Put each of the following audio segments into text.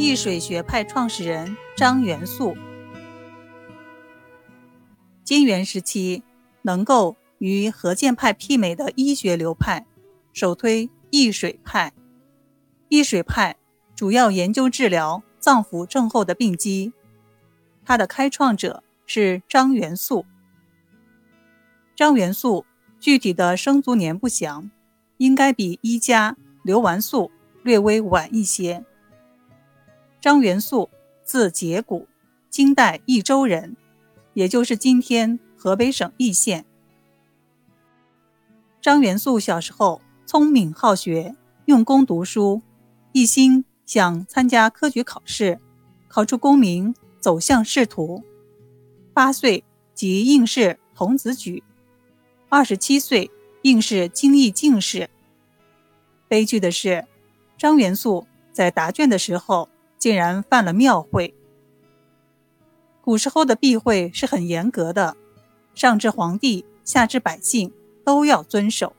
易水学派创始人张元素。金元时期，能够与何健派媲美的医学流派，首推易水派。易水派主要研究治疗脏腑症候的病机，它的开创者是张元素。张元素具体的生卒年不详，应该比医家刘完素略微晚一些。张元素，字节谷，金代益州人，也就是今天河北省易县。张元素小时候聪明好学，用功读书，一心想参加科举考试，考出功名，走向仕途。八岁即应试童子举，二十七岁应试京义进士。悲剧的是，张元素在答卷的时候。竟然犯了庙会。古时候的避讳是很严格的，上至皇帝，下至百姓都要遵守。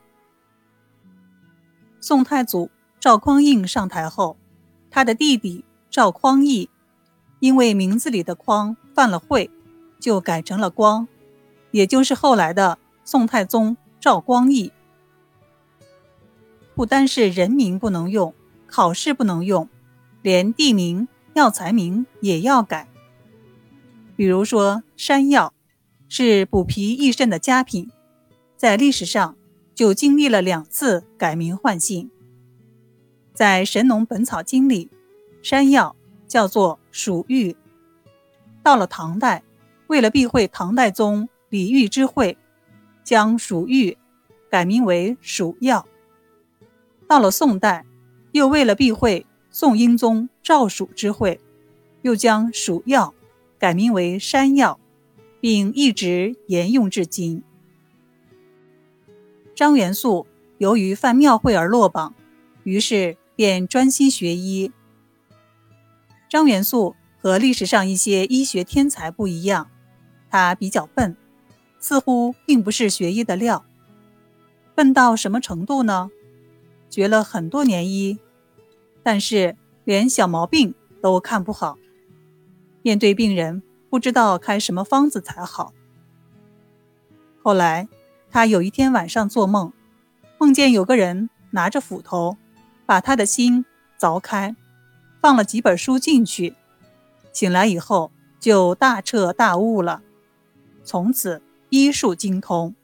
宋太祖赵匡胤上台后，他的弟弟赵匡义因为名字里的“匡”犯了讳，就改成了“光”，也就是后来的宋太宗赵光义。不单是人名不能用，考试不能用。连地名、药材名也要改。比如说，山药是补脾益肾的佳品，在历史上就经历了两次改名换姓。在《神农本草经》里，山药叫做蜀玉。到了唐代，为了避讳唐代宗李煜之讳，将蜀玉改名为蜀药。到了宋代，又为了避讳。宋英宗赵蜀之会，又将蜀药改名为山药，并一直沿用至今。张元素由于犯庙会而落榜，于是便专心学医。张元素和历史上一些医学天才不一样，他比较笨，似乎并不是学医的料。笨到什么程度呢？学了很多年医。但是连小毛病都看不好，面对病人不知道开什么方子才好。后来他有一天晚上做梦，梦见有个人拿着斧头把他的心凿开，放了几本书进去。醒来以后就大彻大悟了，从此医术精通。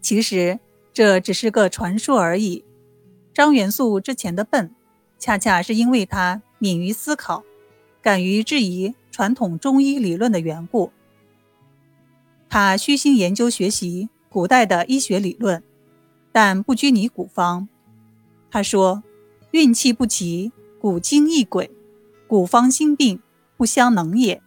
其实这只是个传说而已。张元素之前的笨，恰恰是因为他敏于思考，敢于质疑传统中医理论的缘故。他虚心研究学习古代的医学理论，但不拘泥古方。他说：“运气不齐，古今异诡，古方新病不相能也。”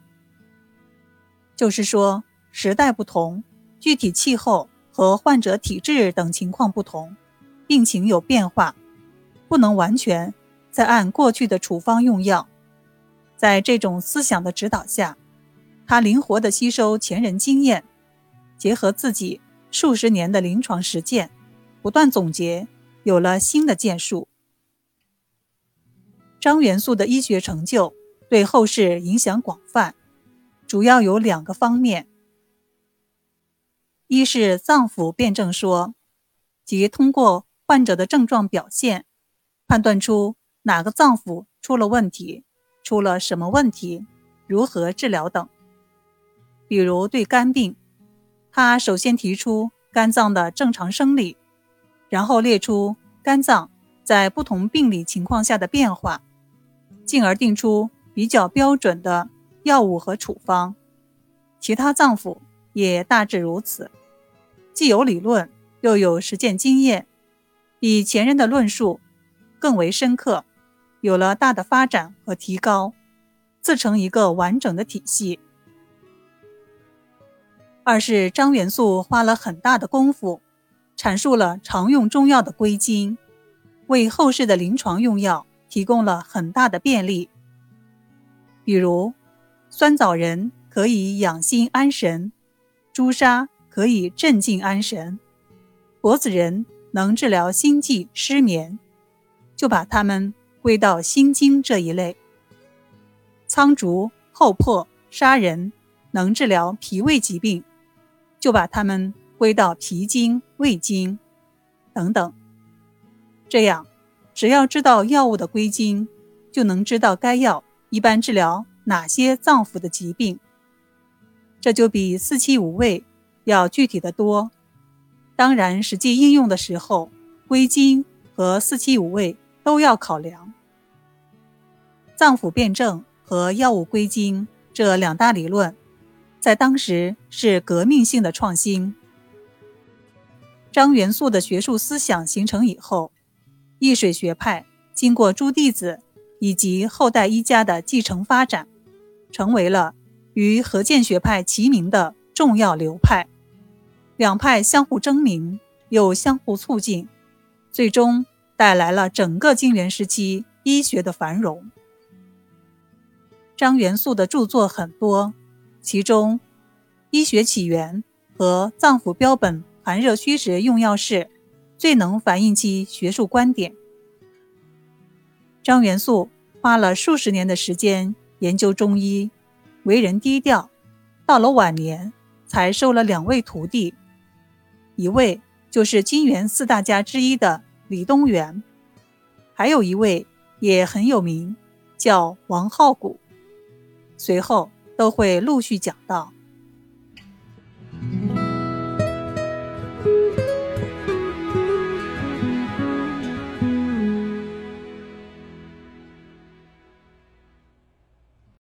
就是说，时代不同，具体气候和患者体质等情况不同。病情有变化，不能完全再按过去的处方用药。在这种思想的指导下，他灵活地吸收前人经验，结合自己数十年的临床实践，不断总结，有了新的建树。张元素的医学成就对后世影响广泛，主要有两个方面：一是脏腑辨证说，即通过患者的症状表现，判断出哪个脏腑出了问题，出了什么问题，如何治疗等。比如对肝病，他首先提出肝脏的正常生理，然后列出肝脏在不同病理情况下的变化，进而定出比较标准的药物和处方。其他脏腑也大致如此，既有理论，又有实践经验。比前人的论述更为深刻，有了大的发展和提高，自成一个完整的体系。二是张元素花了很大的功夫，阐述了常用中药的归经，为后世的临床用药提供了很大的便利。比如，酸枣仁可以养心安神，朱砂可以镇静安神，柏子仁。能治疗心悸失眠，就把它们归到心经这一类。苍竹、厚朴、砂仁能治疗脾胃疾病，就把它们归到脾经、胃经等等。这样，只要知道药物的归经，就能知道该药一般治疗哪些脏腑的疾病。这就比四气五味要具体的多。当然，实际应用的时候，归经和四气五味都要考量。脏腑辩证和药物归经这两大理论，在当时是革命性的创新。张元素的学术思想形成以后，易水学派经过诸弟子以及后代医家的继承发展，成为了。与何建学派齐名的重要流派，两派相互争鸣，又相互促进，最终带来了整个金元时期医学的繁荣。张元素的著作很多，其中《医学起源》和《脏腑标本寒热虚实用药式》最能反映其学术观点。张元素花了数十年的时间研究中医。为人低调，到了晚年才收了两位徒弟，一位就是金元四大家之一的李东垣，还有一位也很有名，叫王浩古。随后都会陆续讲到。